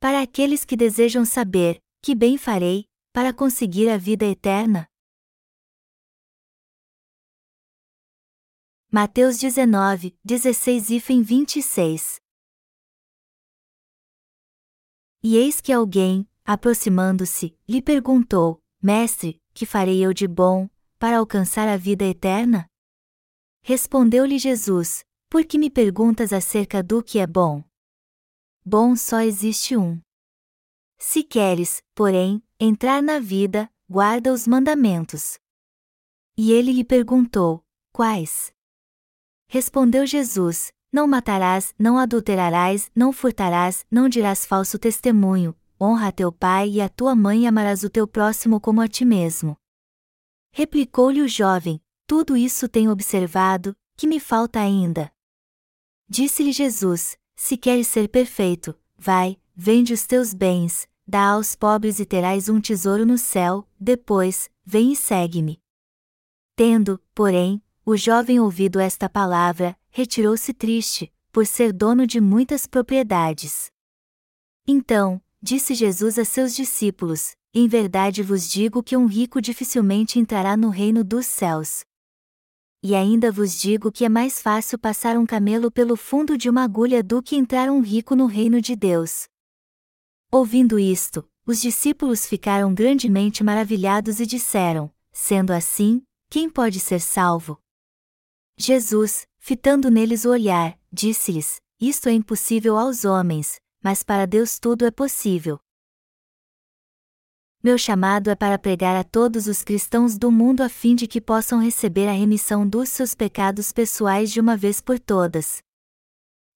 Para aqueles que desejam saber, que bem farei, para conseguir a vida eterna? Mateus 19, 16 e 26 E eis que alguém, aproximando-se, lhe perguntou: Mestre, que farei eu de bom, para alcançar a vida eterna? Respondeu-lhe Jesus: Por que me perguntas acerca do que é bom? Bom só existe um. Se queres, porém, entrar na vida, guarda os mandamentos. E ele lhe perguntou: Quais? Respondeu Jesus: Não matarás, não adulterarás, não furtarás, não dirás falso testemunho, honra a teu pai e a tua mãe e amarás o teu próximo como a ti mesmo. Replicou-lhe o jovem: Tudo isso tenho observado, que me falta ainda. Disse-lhe Jesus: Se queres ser perfeito, vai, vende os teus bens, dá aos pobres e terás um tesouro no céu, depois, vem e segue-me. Tendo, porém, o jovem ouvido esta palavra, retirou-se triste, por ser dono de muitas propriedades. Então, disse Jesus a seus discípulos: Em verdade vos digo que um rico dificilmente entrará no reino dos céus. E ainda vos digo que é mais fácil passar um camelo pelo fundo de uma agulha do que entrar um rico no reino de Deus. Ouvindo isto, os discípulos ficaram grandemente maravilhados e disseram: Sendo assim, quem pode ser salvo? Jesus, fitando neles o olhar, disse-lhes: Isto é impossível aos homens, mas para Deus tudo é possível. Meu chamado é para pregar a todos os cristãos do mundo a fim de que possam receber a remissão dos seus pecados pessoais de uma vez por todas.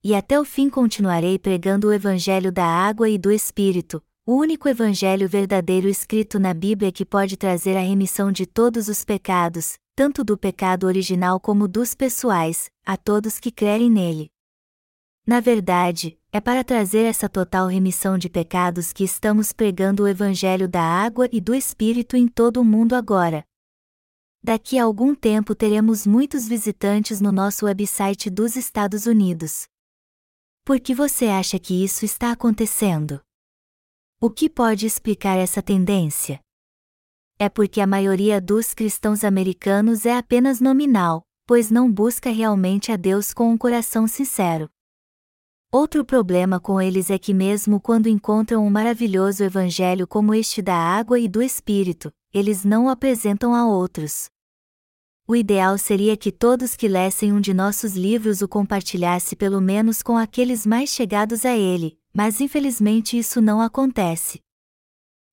E até o fim continuarei pregando o Evangelho da água e do Espírito, o único Evangelho verdadeiro escrito na Bíblia que pode trazer a remissão de todos os pecados, tanto do pecado original como dos pessoais, a todos que crerem nele. Na verdade, é para trazer essa total remissão de pecados que estamos pregando o Evangelho da água e do Espírito em todo o mundo agora. Daqui a algum tempo teremos muitos visitantes no nosso website dos Estados Unidos. Por que você acha que isso está acontecendo? O que pode explicar essa tendência? É porque a maioria dos cristãos americanos é apenas nominal, pois não busca realmente a Deus com um coração sincero. Outro problema com eles é que, mesmo quando encontram um maravilhoso evangelho como este da água e do Espírito, eles não o apresentam a outros. O ideal seria que todos que lessem um de nossos livros o compartilhasse pelo menos com aqueles mais chegados a ele, mas infelizmente isso não acontece.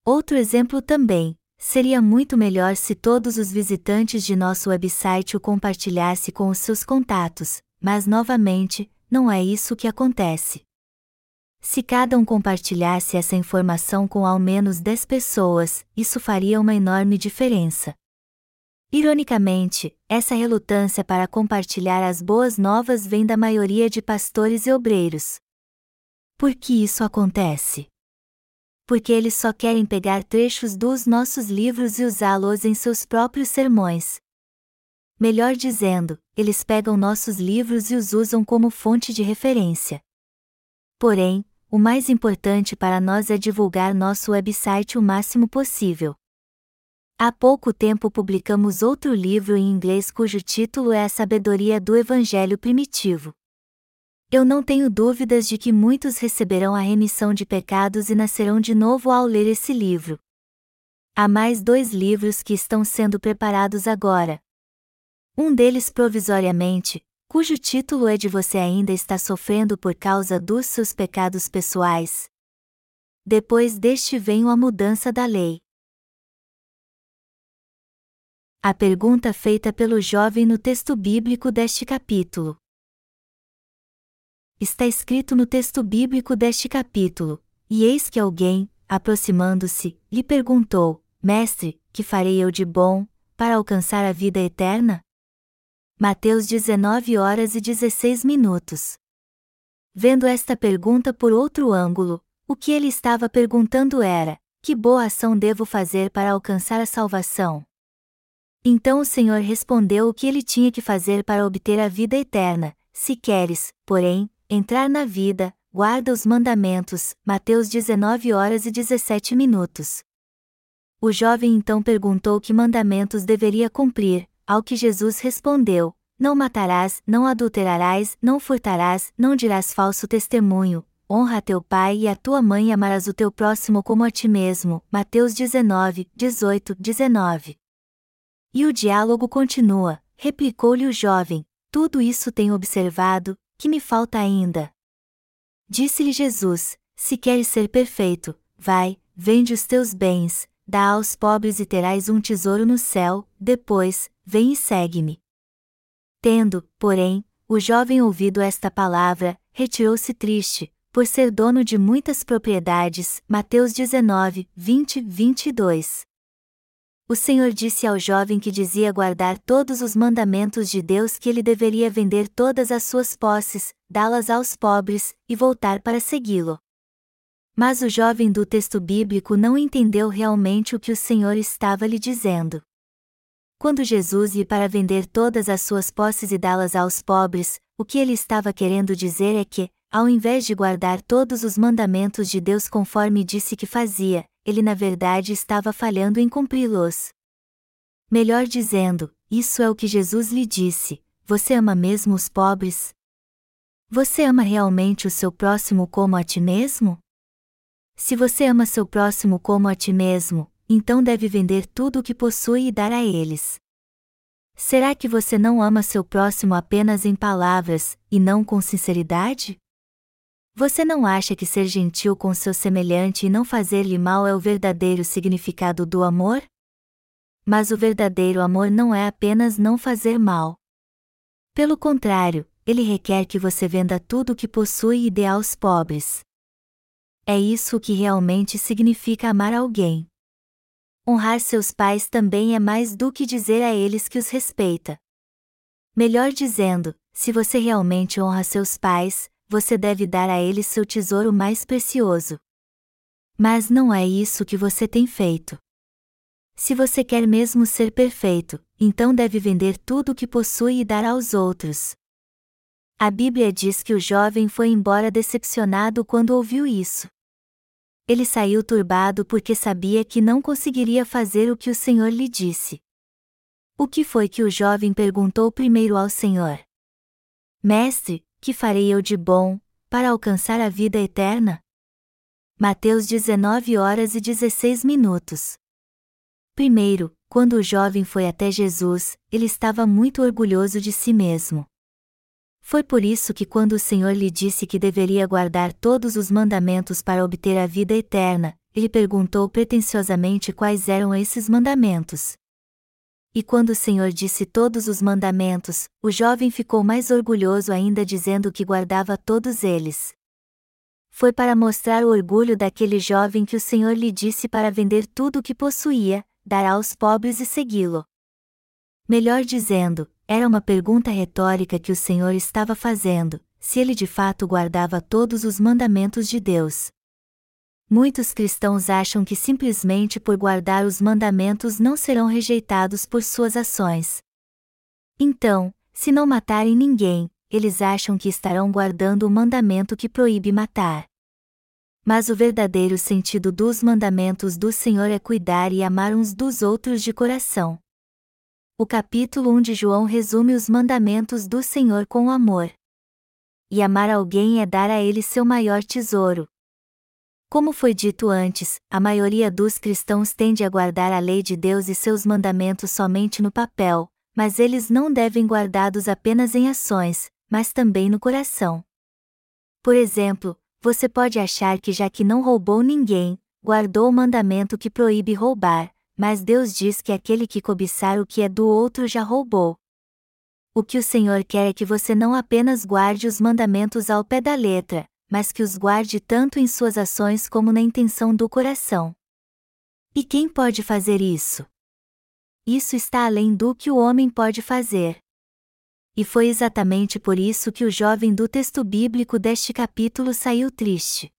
Outro exemplo também, seria muito melhor se todos os visitantes de nosso website o compartilhassem com os seus contatos, mas novamente, não é isso que acontece. Se cada um compartilhasse essa informação com ao menos 10 pessoas, isso faria uma enorme diferença. Ironicamente, essa relutância para compartilhar as boas novas vem da maioria de pastores e obreiros. Por que isso acontece? Porque eles só querem pegar trechos dos nossos livros e usá-los em seus próprios sermões, Melhor dizendo, eles pegam nossos livros e os usam como fonte de referência. Porém, o mais importante para nós é divulgar nosso website o máximo possível. Há pouco tempo publicamos outro livro em inglês cujo título é A Sabedoria do Evangelho Primitivo. Eu não tenho dúvidas de que muitos receberão a remissão de pecados e nascerão de novo ao ler esse livro. Há mais dois livros que estão sendo preparados agora, um deles provisoriamente, cujo título é de Você ainda está sofrendo por causa dos seus pecados pessoais. Depois deste vem a mudança da lei. A pergunta feita pelo jovem no texto bíblico deste capítulo. Está escrito no texto bíblico deste capítulo: E eis que alguém, aproximando-se, lhe perguntou: Mestre, que farei eu de bom, para alcançar a vida eterna? Mateus 19 horas e 16 minutos. Vendo esta pergunta por outro ângulo, o que ele estava perguntando era: que boa ação devo fazer para alcançar a salvação? Então o Senhor respondeu o que ele tinha que fazer para obter a vida eterna: se queres, porém, entrar na vida, guarda os mandamentos. Mateus 19 horas e 17 minutos. O jovem então perguntou que mandamentos deveria cumprir, ao que Jesus respondeu: Não matarás, não adulterarás, não furtarás, não dirás falso testemunho, honra teu pai e a tua mãe e amarás o teu próximo como a ti mesmo. Mateus 19, 18, 19. E o diálogo continua, replicou-lhe o jovem: Tudo isso tenho observado, que me falta ainda. Disse-lhe Jesus: Se queres ser perfeito, vai, vende os teus bens, dá aos pobres e terás um tesouro no céu, depois, vem e segue-me. Tendo, porém, o jovem ouvido esta palavra, retirou-se triste, por ser dono de muitas propriedades. Mateus 19, 20, 22. O Senhor disse ao jovem que dizia guardar todos os mandamentos de Deus que ele deveria vender todas as suas posses, dá-las aos pobres, e voltar para segui-lo. Mas o jovem do texto bíblico não entendeu realmente o que o Senhor estava lhe dizendo. Quando Jesus ia para vender todas as suas posses e dá-las aos pobres, o que ele estava querendo dizer é que, ao invés de guardar todos os mandamentos de Deus conforme disse que fazia, ele na verdade estava falhando em cumpri-los. Melhor dizendo, isso é o que Jesus lhe disse: Você ama mesmo os pobres? Você ama realmente o seu próximo como a ti mesmo? Se você ama seu próximo como a ti mesmo, então deve vender tudo o que possui e dar a eles. Será que você não ama seu próximo apenas em palavras, e não com sinceridade? Você não acha que ser gentil com seu semelhante e não fazer-lhe mal é o verdadeiro significado do amor? Mas o verdadeiro amor não é apenas não fazer mal. Pelo contrário, ele requer que você venda tudo o que possui e dê aos pobres. É isso o que realmente significa amar alguém. Honrar seus pais também é mais do que dizer a eles que os respeita. Melhor dizendo, se você realmente honra seus pais, você deve dar a eles seu tesouro mais precioso. Mas não é isso que você tem feito. Se você quer mesmo ser perfeito, então deve vender tudo o que possui e dar aos outros. A Bíblia diz que o jovem foi embora decepcionado quando ouviu isso. Ele saiu turbado porque sabia que não conseguiria fazer o que o Senhor lhe disse. O que foi que o jovem perguntou primeiro ao Senhor? Mestre, que farei eu de bom, para alcançar a vida eterna? Mateus 19 horas e 16 minutos. Primeiro, quando o jovem foi até Jesus, ele estava muito orgulhoso de si mesmo. Foi por isso que, quando o Senhor lhe disse que deveria guardar todos os mandamentos para obter a vida eterna, ele perguntou pretensiosamente quais eram esses mandamentos. E quando o Senhor disse todos os mandamentos, o jovem ficou mais orgulhoso ainda dizendo que guardava todos eles. Foi para mostrar o orgulho daquele jovem que o Senhor lhe disse para vender tudo o que possuía, dar aos pobres e segui-lo. Melhor dizendo, era uma pergunta retórica que o Senhor estava fazendo, se ele de fato guardava todos os mandamentos de Deus. Muitos cristãos acham que simplesmente por guardar os mandamentos não serão rejeitados por suas ações. Então, se não matarem ninguém, eles acham que estarão guardando o mandamento que proíbe matar. Mas o verdadeiro sentido dos mandamentos do Senhor é cuidar e amar uns dos outros de coração. O capítulo 1 de João resume os mandamentos do Senhor com amor. E amar alguém é dar a ele seu maior tesouro, como foi dito antes, a maioria dos cristãos tende a guardar a lei de Deus e seus mandamentos somente no papel, mas eles não devem guardados apenas em ações, mas também no coração. Por exemplo, você pode achar que já que não roubou ninguém, guardou o mandamento que proíbe roubar, mas Deus diz que aquele que cobiçar o que é do outro já roubou. O que o Senhor quer é que você não apenas guarde os mandamentos ao pé da letra, mas que os guarde tanto em suas ações como na intenção do coração. E quem pode fazer isso? Isso está além do que o homem pode fazer. E foi exatamente por isso que o jovem do texto bíblico deste capítulo saiu triste.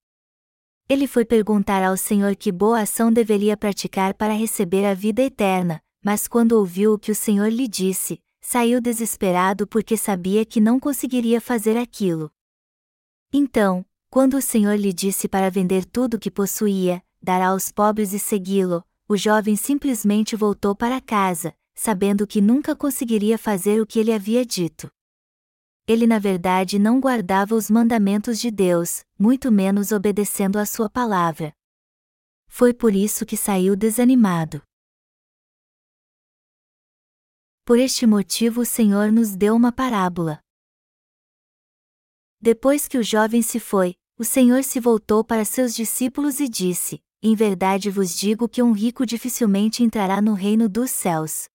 Ele foi perguntar ao Senhor que boa ação deveria praticar para receber a vida eterna, mas quando ouviu o que o Senhor lhe disse, saiu desesperado porque sabia que não conseguiria fazer aquilo. Então, quando o Senhor lhe disse para vender tudo o que possuía, dar aos pobres e segui-lo, o jovem simplesmente voltou para casa, sabendo que nunca conseguiria fazer o que ele havia dito. Ele na verdade não guardava os mandamentos de Deus, muito menos obedecendo a sua palavra. Foi por isso que saiu desanimado. Por este motivo o Senhor nos deu uma parábola. Depois que o jovem se foi, o Senhor se voltou para seus discípulos e disse: Em verdade vos digo que um rico dificilmente entrará no reino dos céus.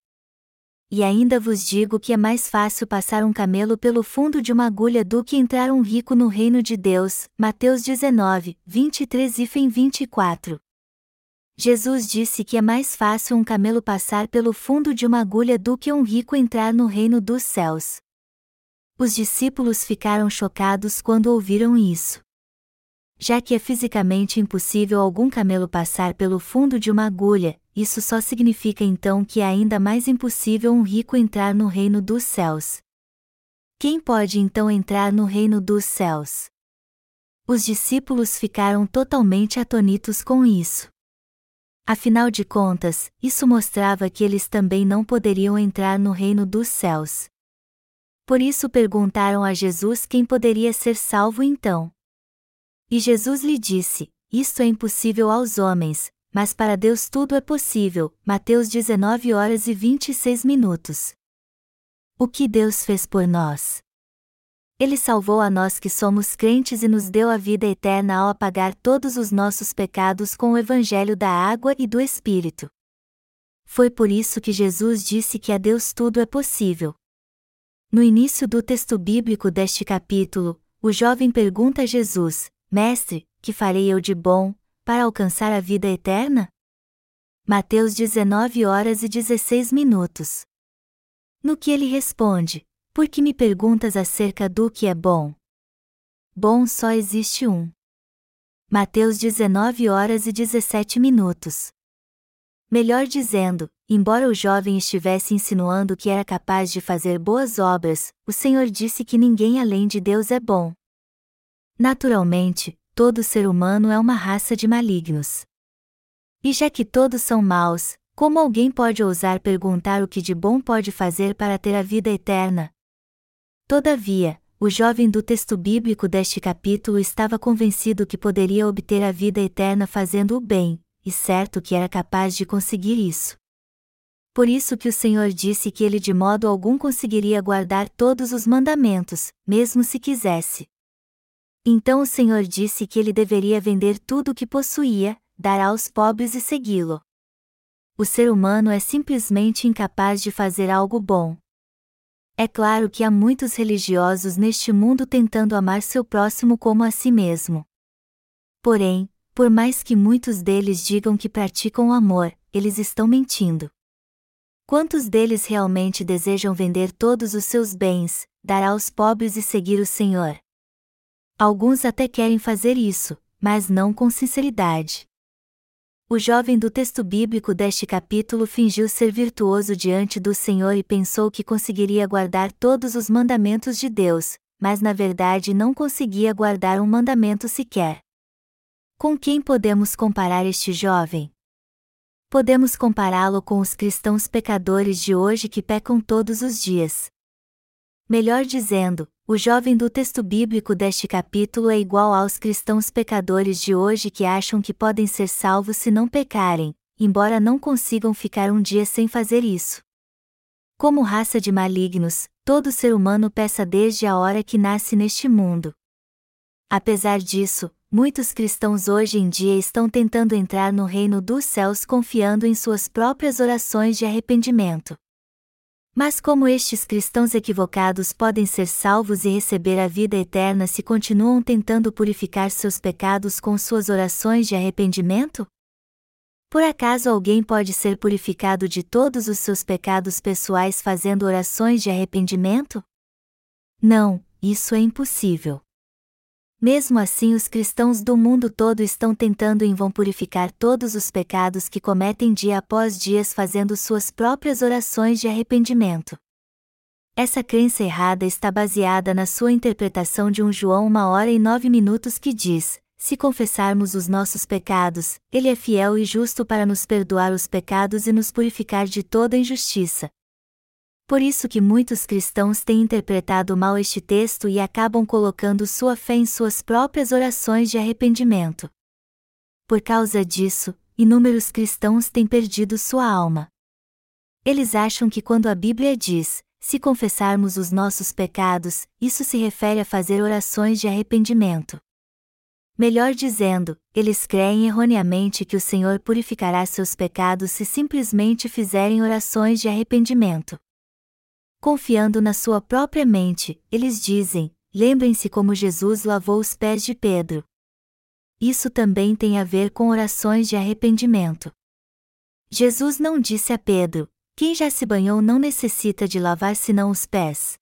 E ainda vos digo que é mais fácil passar um camelo pelo fundo de uma agulha do que entrar um rico no reino de Deus. Mateus 19, 23 e 24. Jesus disse que é mais fácil um camelo passar pelo fundo de uma agulha do que um rico entrar no reino dos céus. Os discípulos ficaram chocados quando ouviram isso. Já que é fisicamente impossível algum camelo passar pelo fundo de uma agulha, isso só significa então que é ainda mais impossível um rico entrar no reino dos céus. Quem pode então entrar no reino dos céus? Os discípulos ficaram totalmente atonitos com isso. Afinal de contas, isso mostrava que eles também não poderiam entrar no reino dos céus. Por isso perguntaram a Jesus quem poderia ser salvo então. E Jesus lhe disse: Isto é impossível aos homens, mas para Deus tudo é possível. Mateus 19 horas e 26 minutos. O que Deus fez por nós? Ele salvou a nós que somos crentes e nos deu a vida eterna ao apagar todos os nossos pecados com o Evangelho da água e do Espírito. Foi por isso que Jesus disse que a Deus tudo é possível. No início do texto bíblico deste capítulo, o jovem pergunta a Jesus: Mestre, que farei eu de bom, para alcançar a vida eterna? Mateus 19 horas e 16 minutos. No que ele responde: por que me perguntas acerca do que é bom? Bom só existe um. Mateus 19 horas e 17 minutos. Melhor dizendo, embora o jovem estivesse insinuando que era capaz de fazer boas obras, o Senhor disse que ninguém além de Deus é bom. Naturalmente, todo ser humano é uma raça de malignos. E já que todos são maus, como alguém pode ousar perguntar o que de bom pode fazer para ter a vida eterna, Todavia, o jovem do texto bíblico deste capítulo estava convencido que poderia obter a vida eterna fazendo o bem, e certo que era capaz de conseguir isso. Por isso que o Senhor disse que ele de modo algum conseguiria guardar todos os mandamentos, mesmo se quisesse. Então o Senhor disse que ele deveria vender tudo o que possuía, dar aos pobres e segui-lo. O ser humano é simplesmente incapaz de fazer algo bom. É claro que há muitos religiosos neste mundo tentando amar seu próximo como a si mesmo. Porém, por mais que muitos deles digam que praticam o amor, eles estão mentindo. Quantos deles realmente desejam vender todos os seus bens, dar aos pobres e seguir o Senhor? Alguns até querem fazer isso, mas não com sinceridade. O jovem do texto bíblico deste capítulo fingiu ser virtuoso diante do Senhor e pensou que conseguiria guardar todos os mandamentos de Deus, mas na verdade não conseguia guardar um mandamento sequer. Com quem podemos comparar este jovem? Podemos compará-lo com os cristãos pecadores de hoje que pecam todos os dias. Melhor dizendo, o jovem do texto bíblico deste capítulo é igual aos cristãos pecadores de hoje que acham que podem ser salvos se não pecarem, embora não consigam ficar um dia sem fazer isso. Como raça de malignos, todo ser humano peça desde a hora que nasce neste mundo. Apesar disso, muitos cristãos hoje em dia estão tentando entrar no reino dos céus confiando em suas próprias orações de arrependimento. Mas como estes cristãos equivocados podem ser salvos e receber a vida eterna se continuam tentando purificar seus pecados com suas orações de arrependimento? Por acaso alguém pode ser purificado de todos os seus pecados pessoais fazendo orações de arrependimento? Não, isso é impossível. Mesmo assim, os cristãos do mundo todo estão tentando em vão purificar todos os pecados que cometem dia após dia fazendo suas próprias orações de arrependimento. Essa crença errada está baseada na sua interpretação de um João uma hora e nove minutos que diz: se confessarmos os nossos pecados, Ele é fiel e justo para nos perdoar os pecados e nos purificar de toda injustiça. Por isso que muitos cristãos têm interpretado mal este texto e acabam colocando sua fé em suas próprias orações de arrependimento. Por causa disso, inúmeros cristãos têm perdido sua alma. Eles acham que quando a Bíblia diz, se confessarmos os nossos pecados, isso se refere a fazer orações de arrependimento. Melhor dizendo, eles creem erroneamente que o Senhor purificará seus pecados se simplesmente fizerem orações de arrependimento. Confiando na sua própria mente, eles dizem: lembrem-se como Jesus lavou os pés de Pedro. Isso também tem a ver com orações de arrependimento. Jesus não disse a Pedro: quem já se banhou não necessita de lavar senão os pés.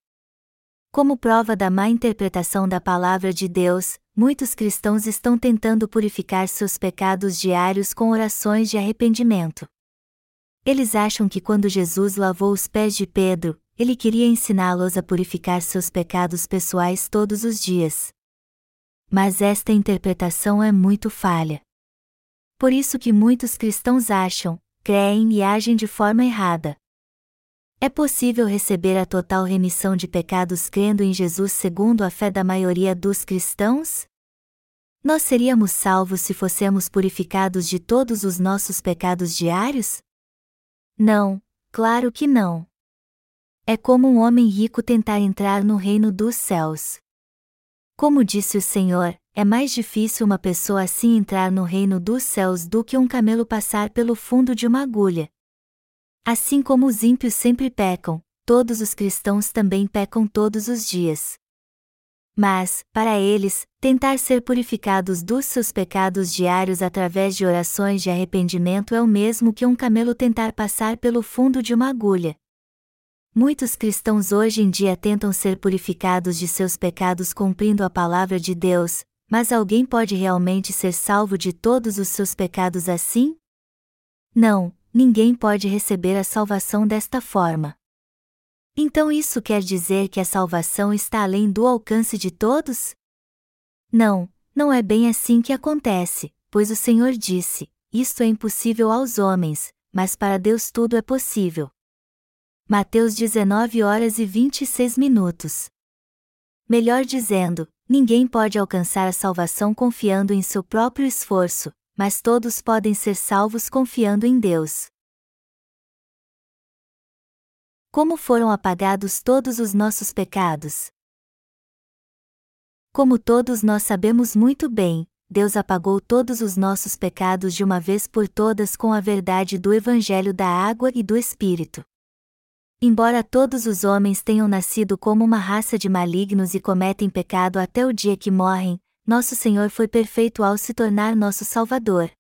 Como prova da má interpretação da palavra de Deus, muitos cristãos estão tentando purificar seus pecados diários com orações de arrependimento. Eles acham que quando Jesus lavou os pés de Pedro, ele queria ensiná-los a purificar seus pecados pessoais todos os dias. Mas esta interpretação é muito falha. Por isso que muitos cristãos acham, creem e agem de forma errada. É possível receber a total remissão de pecados crendo em Jesus segundo a fé da maioria dos cristãos? Nós seríamos salvos se fossemos purificados de todos os nossos pecados diários? Não, claro que não. É como um homem rico tentar entrar no reino dos céus. Como disse o Senhor, é mais difícil uma pessoa assim entrar no reino dos céus do que um camelo passar pelo fundo de uma agulha. Assim como os ímpios sempre pecam, todos os cristãos também pecam todos os dias. Mas, para eles, tentar ser purificados dos seus pecados diários através de orações de arrependimento é o mesmo que um camelo tentar passar pelo fundo de uma agulha. Muitos cristãos hoje em dia tentam ser purificados de seus pecados cumprindo a palavra de Deus, mas alguém pode realmente ser salvo de todos os seus pecados assim? Não, ninguém pode receber a salvação desta forma. Então isso quer dizer que a salvação está além do alcance de todos? Não, não é bem assim que acontece, pois o Senhor disse: Isto é impossível aos homens, mas para Deus tudo é possível. Mateus 19 horas e 26 minutos. Melhor dizendo, ninguém pode alcançar a salvação confiando em seu próprio esforço, mas todos podem ser salvos confiando em Deus. Como foram apagados todos os nossos pecados? Como todos nós sabemos muito bem, Deus apagou todos os nossos pecados de uma vez por todas com a verdade do Evangelho da Água e do Espírito. Embora todos os homens tenham nascido como uma raça de malignos e cometem pecado até o dia que morrem, nosso Senhor foi perfeito ao se tornar nosso Salvador.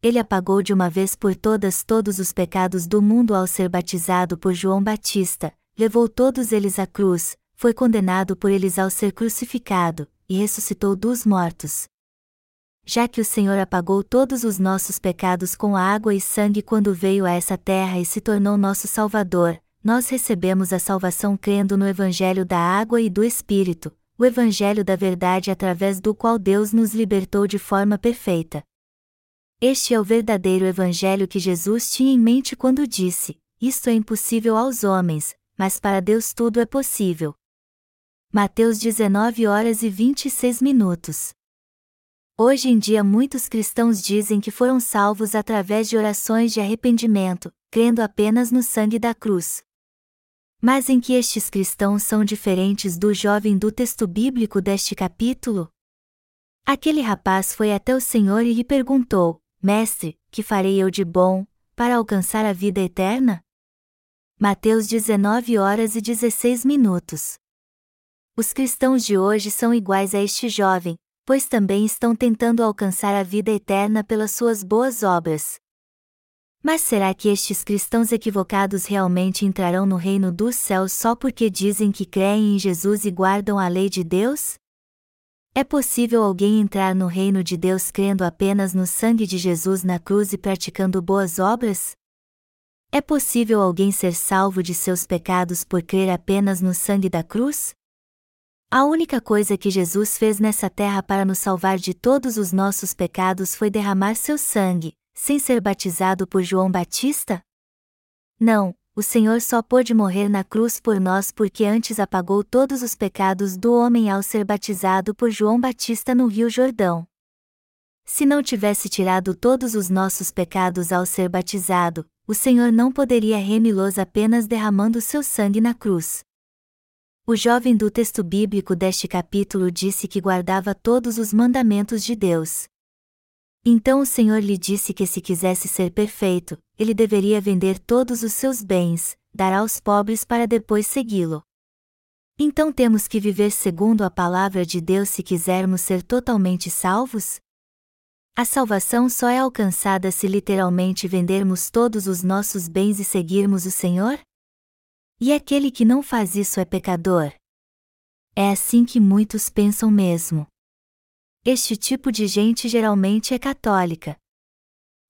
Ele apagou de uma vez por todas todos os pecados do mundo ao ser batizado por João Batista, levou todos eles à cruz, foi condenado por eles ao ser crucificado, e ressuscitou dos mortos. Já que o Senhor apagou todos os nossos pecados com água e sangue quando veio a essa terra e se tornou nosso Salvador, nós recebemos a salvação crendo no Evangelho da Água e do Espírito, o Evangelho da Verdade através do qual Deus nos libertou de forma perfeita. Este é o verdadeiro Evangelho que Jesus tinha em mente quando disse: Isto é impossível aos homens, mas para Deus tudo é possível. Mateus 19 horas e 26 minutos. Hoje em dia muitos cristãos dizem que foram salvos através de orações de arrependimento, crendo apenas no sangue da cruz. Mas em que estes cristãos são diferentes do jovem do texto bíblico deste capítulo? Aquele rapaz foi até o Senhor e lhe perguntou: Mestre, que farei eu de bom, para alcançar a vida eterna? Mateus 19 horas e 16 minutos. Os cristãos de hoje são iguais a este jovem, pois também estão tentando alcançar a vida eterna pelas suas boas obras. Mas será que estes cristãos equivocados realmente entrarão no reino dos céus só porque dizem que creem em Jesus e guardam a lei de Deus? É possível alguém entrar no reino de Deus crendo apenas no sangue de Jesus na cruz e praticando boas obras? É possível alguém ser salvo de seus pecados por crer apenas no sangue da cruz? A única coisa que Jesus fez nessa terra para nos salvar de todos os nossos pecados foi derramar seu sangue, sem ser batizado por João Batista? Não, o Senhor só pôde morrer na cruz por nós porque antes apagou todos os pecados do homem ao ser batizado por João Batista no Rio Jordão. Se não tivesse tirado todos os nossos pecados ao ser batizado, o Senhor não poderia remi-los apenas derramando seu sangue na cruz. O jovem do texto bíblico deste capítulo disse que guardava todos os mandamentos de Deus. Então o Senhor lhe disse que se quisesse ser perfeito, ele deveria vender todos os seus bens, dar aos pobres para depois segui-lo. Então temos que viver segundo a palavra de Deus se quisermos ser totalmente salvos? A salvação só é alcançada se literalmente vendermos todos os nossos bens e seguirmos o Senhor? E aquele que não faz isso é pecador? É assim que muitos pensam mesmo. Este tipo de gente geralmente é católica.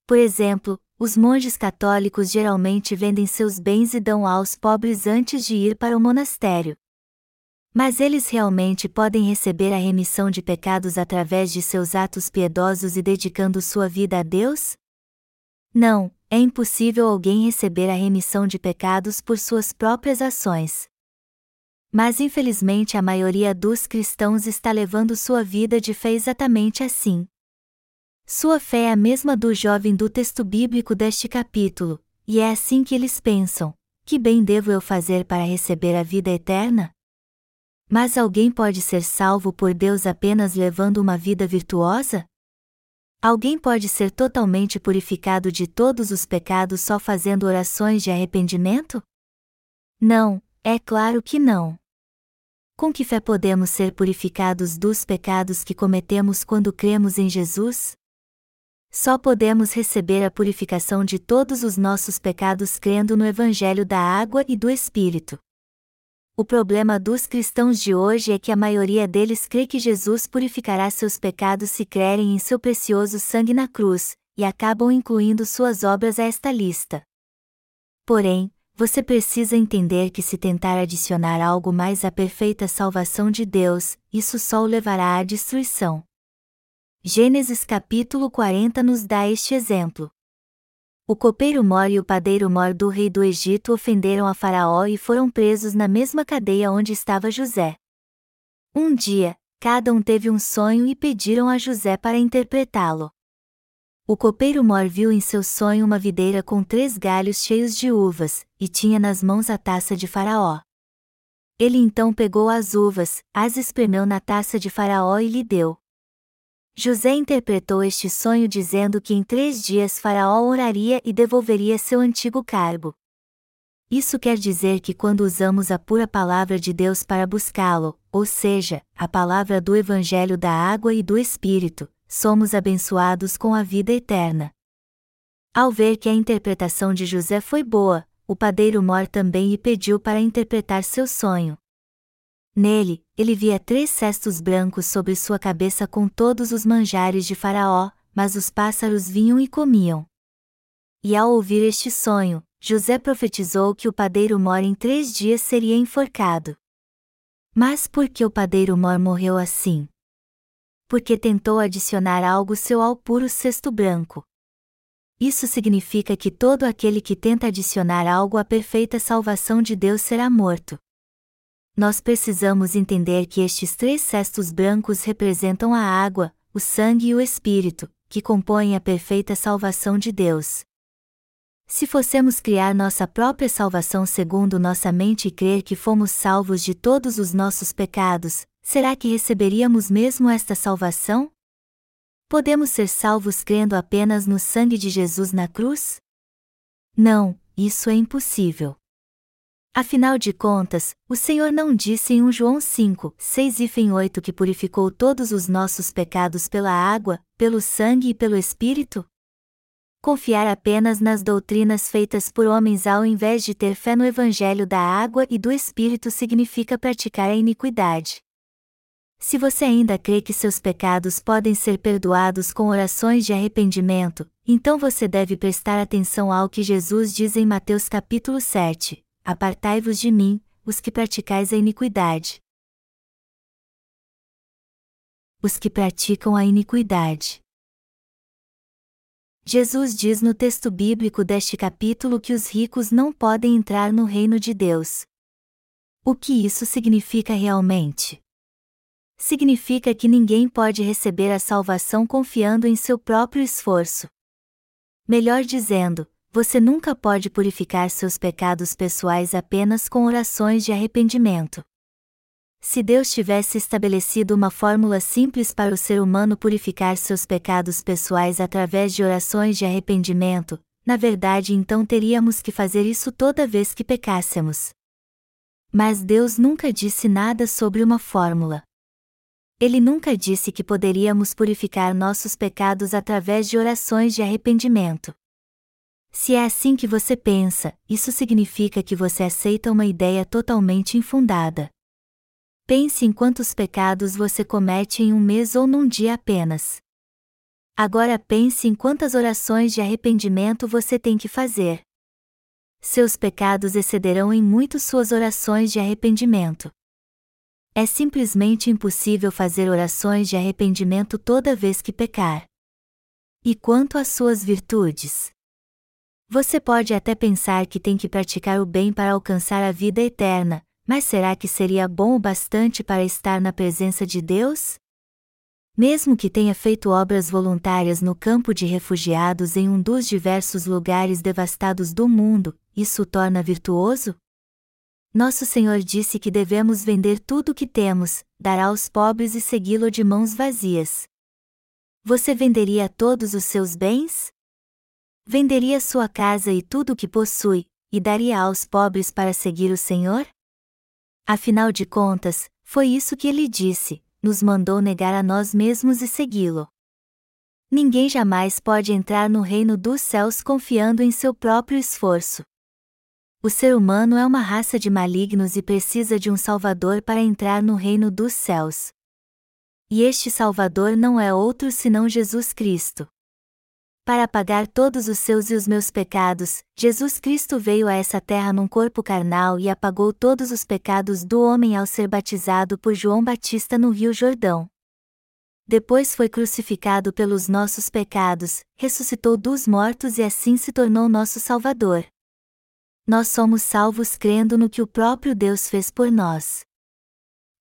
Por exemplo, os monges católicos geralmente vendem seus bens e dão aos pobres antes de ir para o monastério. Mas eles realmente podem receber a remissão de pecados através de seus atos piedosos e dedicando sua vida a Deus? Não, é impossível alguém receber a remissão de pecados por suas próprias ações. Mas infelizmente a maioria dos cristãos está levando sua vida de fé exatamente assim. Sua fé é a mesma do jovem do texto bíblico deste capítulo, e é assim que eles pensam: que bem devo eu fazer para receber a vida eterna? Mas alguém pode ser salvo por Deus apenas levando uma vida virtuosa? Alguém pode ser totalmente purificado de todos os pecados só fazendo orações de arrependimento? Não, é claro que não. Com que fé podemos ser purificados dos pecados que cometemos quando cremos em Jesus? Só podemos receber a purificação de todos os nossos pecados crendo no Evangelho da Água e do Espírito. O problema dos cristãos de hoje é que a maioria deles crê que Jesus purificará seus pecados se crerem em seu precioso sangue na cruz, e acabam incluindo suas obras a esta lista. Porém, você precisa entender que se tentar adicionar algo mais à perfeita salvação de Deus, isso só o levará à destruição. Gênesis capítulo 40 nos dá este exemplo. O copeiro Mor e o padeiro Mor do rei do Egito ofenderam a Faraó e foram presos na mesma cadeia onde estava José. Um dia, cada um teve um sonho e pediram a José para interpretá-lo. O copeiro Mor viu em seu sonho uma videira com três galhos cheios de uvas, e tinha nas mãos a taça de Faraó. Ele então pegou as uvas, as espremeu na taça de Faraó e lhe deu. José interpretou este sonho dizendo que em três dias Faraó oraria e devolveria seu antigo cargo. Isso quer dizer que quando usamos a pura palavra de Deus para buscá-lo, ou seja, a palavra do Evangelho da Água e do Espírito, somos abençoados com a vida eterna. Ao ver que a interpretação de José foi boa, o padeiro Mor também lhe pediu para interpretar seu sonho. Nele, ele via três cestos brancos sobre sua cabeça com todos os manjares de Faraó, mas os pássaros vinham e comiam. E ao ouvir este sonho, José profetizou que o padeiro Mor em três dias seria enforcado. Mas por que o padeiro Mor morreu assim? Porque tentou adicionar algo seu ao puro cesto branco. Isso significa que todo aquele que tenta adicionar algo à perfeita salvação de Deus será morto nós precisamos entender que estes três cestos brancos representam a água, o sangue e o espírito, que compõem a perfeita salvação de Deus. Se fossemos criar nossa própria salvação segundo nossa mente e crer que fomos salvos de todos os nossos pecados, será que receberíamos mesmo esta salvação? Podemos ser salvos crendo apenas no sangue de Jesus na cruz? Não, isso é impossível. Afinal de contas, o Senhor não disse em 1 João 5, 6 e 8 que purificou todos os nossos pecados pela água, pelo sangue e pelo Espírito? Confiar apenas nas doutrinas feitas por homens ao invés de ter fé no Evangelho da água e do Espírito significa praticar a iniquidade. Se você ainda crê que seus pecados podem ser perdoados com orações de arrependimento, então você deve prestar atenção ao que Jesus diz em Mateus capítulo 7: Apartai-vos de mim, os que praticais a iniquidade. Os que praticam a iniquidade. Jesus diz no texto bíblico deste capítulo que os ricos não podem entrar no reino de Deus. O que isso significa realmente? Significa que ninguém pode receber a salvação confiando em seu próprio esforço. Melhor dizendo, você nunca pode purificar seus pecados pessoais apenas com orações de arrependimento. Se Deus tivesse estabelecido uma fórmula simples para o ser humano purificar seus pecados pessoais através de orações de arrependimento, na verdade então teríamos que fazer isso toda vez que pecássemos. Mas Deus nunca disse nada sobre uma fórmula. Ele nunca disse que poderíamos purificar nossos pecados através de orações de arrependimento. Se é assim que você pensa, isso significa que você aceita uma ideia totalmente infundada. Pense em quantos pecados você comete em um mês ou num dia apenas. Agora pense em quantas orações de arrependimento você tem que fazer. Seus pecados excederão em muito suas orações de arrependimento. É simplesmente impossível fazer orações de arrependimento toda vez que pecar. E quanto às suas virtudes? Você pode até pensar que tem que praticar o bem para alcançar a vida eterna, mas será que seria bom o bastante para estar na presença de Deus? Mesmo que tenha feito obras voluntárias no campo de refugiados em um dos diversos lugares devastados do mundo, isso o torna virtuoso? Nosso Senhor disse que devemos vender tudo o que temos, dar aos pobres e segui-lo de mãos vazias. Você venderia todos os seus bens? Venderia sua casa e tudo o que possui, e daria aos pobres para seguir o Senhor? Afinal de contas, foi isso que ele disse: nos mandou negar a nós mesmos e segui-lo. Ninguém jamais pode entrar no reino dos céus confiando em seu próprio esforço. O ser humano é uma raça de malignos e precisa de um Salvador para entrar no reino dos céus. E este Salvador não é outro senão Jesus Cristo. Para pagar todos os seus e os meus pecados, Jesus Cristo veio a essa terra num corpo carnal e apagou todos os pecados do homem ao ser batizado por João Batista no Rio Jordão. Depois foi crucificado pelos nossos pecados, ressuscitou dos mortos e assim se tornou nosso Salvador. Nós somos salvos crendo no que o próprio Deus fez por nós.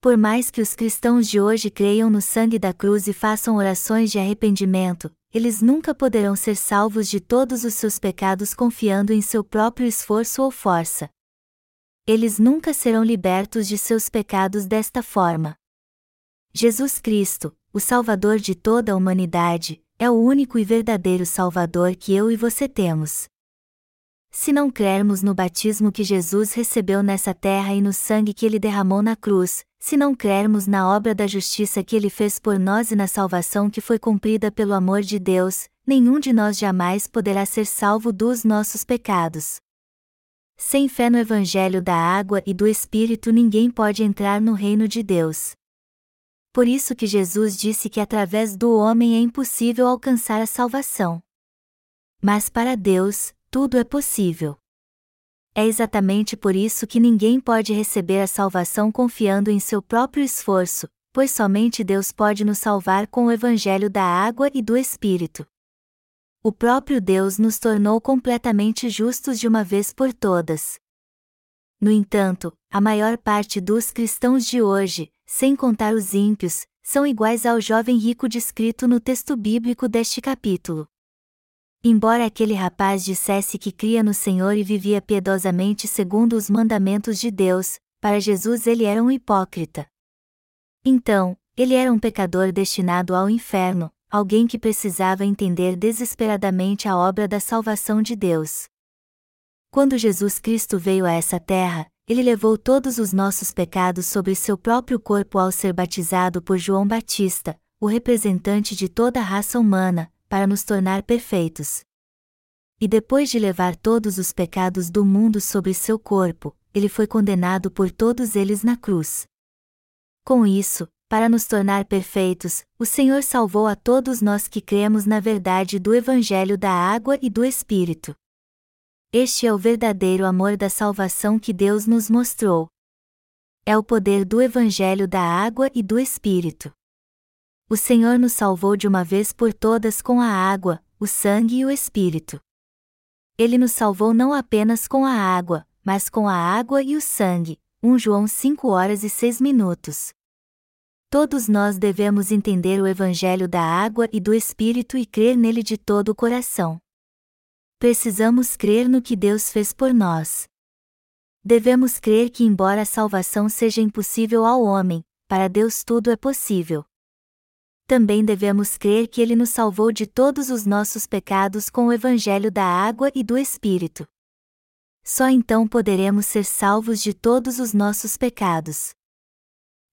Por mais que os cristãos de hoje creiam no sangue da cruz e façam orações de arrependimento, eles nunca poderão ser salvos de todos os seus pecados confiando em seu próprio esforço ou força. Eles nunca serão libertos de seus pecados desta forma. Jesus Cristo, o Salvador de toda a humanidade, é o único e verdadeiro Salvador que eu e você temos. Se não crermos no batismo que Jesus recebeu nessa terra e no sangue que ele derramou na cruz, se não crermos na obra da justiça que ele fez por nós e na salvação que foi cumprida pelo amor de Deus, nenhum de nós jamais poderá ser salvo dos nossos pecados. Sem fé no Evangelho da água e do Espírito ninguém pode entrar no reino de Deus. Por isso que Jesus disse que através do homem é impossível alcançar a salvação. Mas para Deus, tudo é possível. É exatamente por isso que ninguém pode receber a salvação confiando em seu próprio esforço, pois somente Deus pode nos salvar com o Evangelho da água e do Espírito. O próprio Deus nos tornou completamente justos de uma vez por todas. No entanto, a maior parte dos cristãos de hoje, sem contar os ímpios, são iguais ao jovem rico descrito no texto bíblico deste capítulo. Embora aquele rapaz dissesse que cria no Senhor e vivia piedosamente segundo os mandamentos de Deus, para Jesus ele era um hipócrita. Então, ele era um pecador destinado ao inferno, alguém que precisava entender desesperadamente a obra da salvação de Deus. Quando Jesus Cristo veio a essa terra, ele levou todos os nossos pecados sobre seu próprio corpo ao ser batizado por João Batista, o representante de toda a raça humana, para nos tornar perfeitos. E depois de levar todos os pecados do mundo sobre seu corpo, ele foi condenado por todos eles na cruz. Com isso, para nos tornar perfeitos, o Senhor salvou a todos nós que cremos na verdade do Evangelho da água e do Espírito. Este é o verdadeiro amor da salvação que Deus nos mostrou. É o poder do Evangelho da água e do Espírito. O Senhor nos salvou de uma vez por todas com a água, o sangue e o Espírito. Ele nos salvou não apenas com a água, mas com a água e o sangue. 1 João 5 horas e 6 minutos. Todos nós devemos entender o Evangelho da água e do Espírito e crer nele de todo o coração. Precisamos crer no que Deus fez por nós. Devemos crer que, embora a salvação seja impossível ao homem, para Deus tudo é possível. Também devemos crer que Ele nos salvou de todos os nossos pecados com o Evangelho da água e do Espírito. Só então poderemos ser salvos de todos os nossos pecados.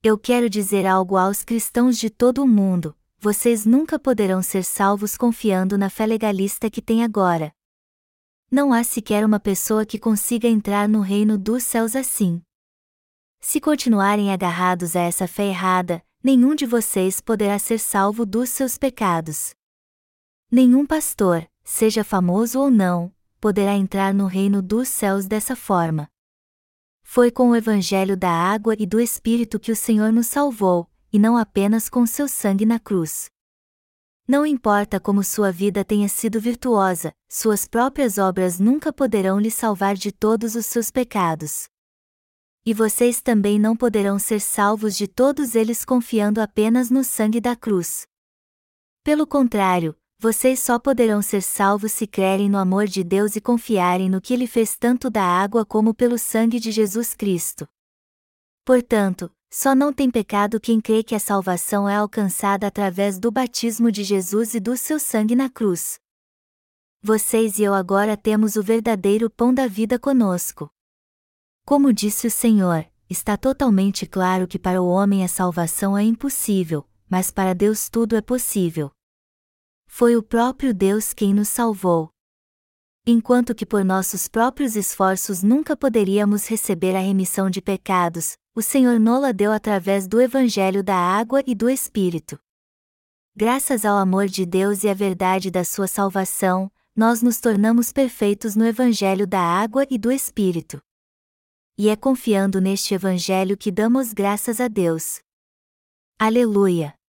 Eu quero dizer algo aos cristãos de todo o mundo: vocês nunca poderão ser salvos confiando na fé legalista que tem agora. Não há sequer uma pessoa que consiga entrar no reino dos céus assim. Se continuarem agarrados a essa fé errada, nenhum de vocês poderá ser salvo dos seus pecados. Nenhum pastor, seja famoso ou não, poderá entrar no reino dos céus dessa forma. Foi com o Evangelho da água e do Espírito que o Senhor nos salvou, e não apenas com seu sangue na cruz. Não importa como sua vida tenha sido virtuosa, suas próprias obras nunca poderão lhe salvar de todos os seus pecados. E vocês também não poderão ser salvos de todos eles confiando apenas no sangue da cruz. Pelo contrário, vocês só poderão ser salvos se crerem no amor de Deus e confiarem no que Ele fez tanto da água como pelo sangue de Jesus Cristo. Portanto, só não tem pecado quem crê que a salvação é alcançada através do batismo de Jesus e do seu sangue na cruz. Vocês e eu agora temos o verdadeiro pão da vida conosco. Como disse o Senhor, está totalmente claro que para o homem a salvação é impossível, mas para Deus tudo é possível. Foi o próprio Deus quem nos salvou. Enquanto que por nossos próprios esforços nunca poderíamos receber a remissão de pecados, o Senhor nola deu através do Evangelho da água e do Espírito. Graças ao amor de Deus e à verdade da sua salvação, nós nos tornamos perfeitos no Evangelho da água e do Espírito. E é confiando neste Evangelho que damos graças a Deus. Aleluia!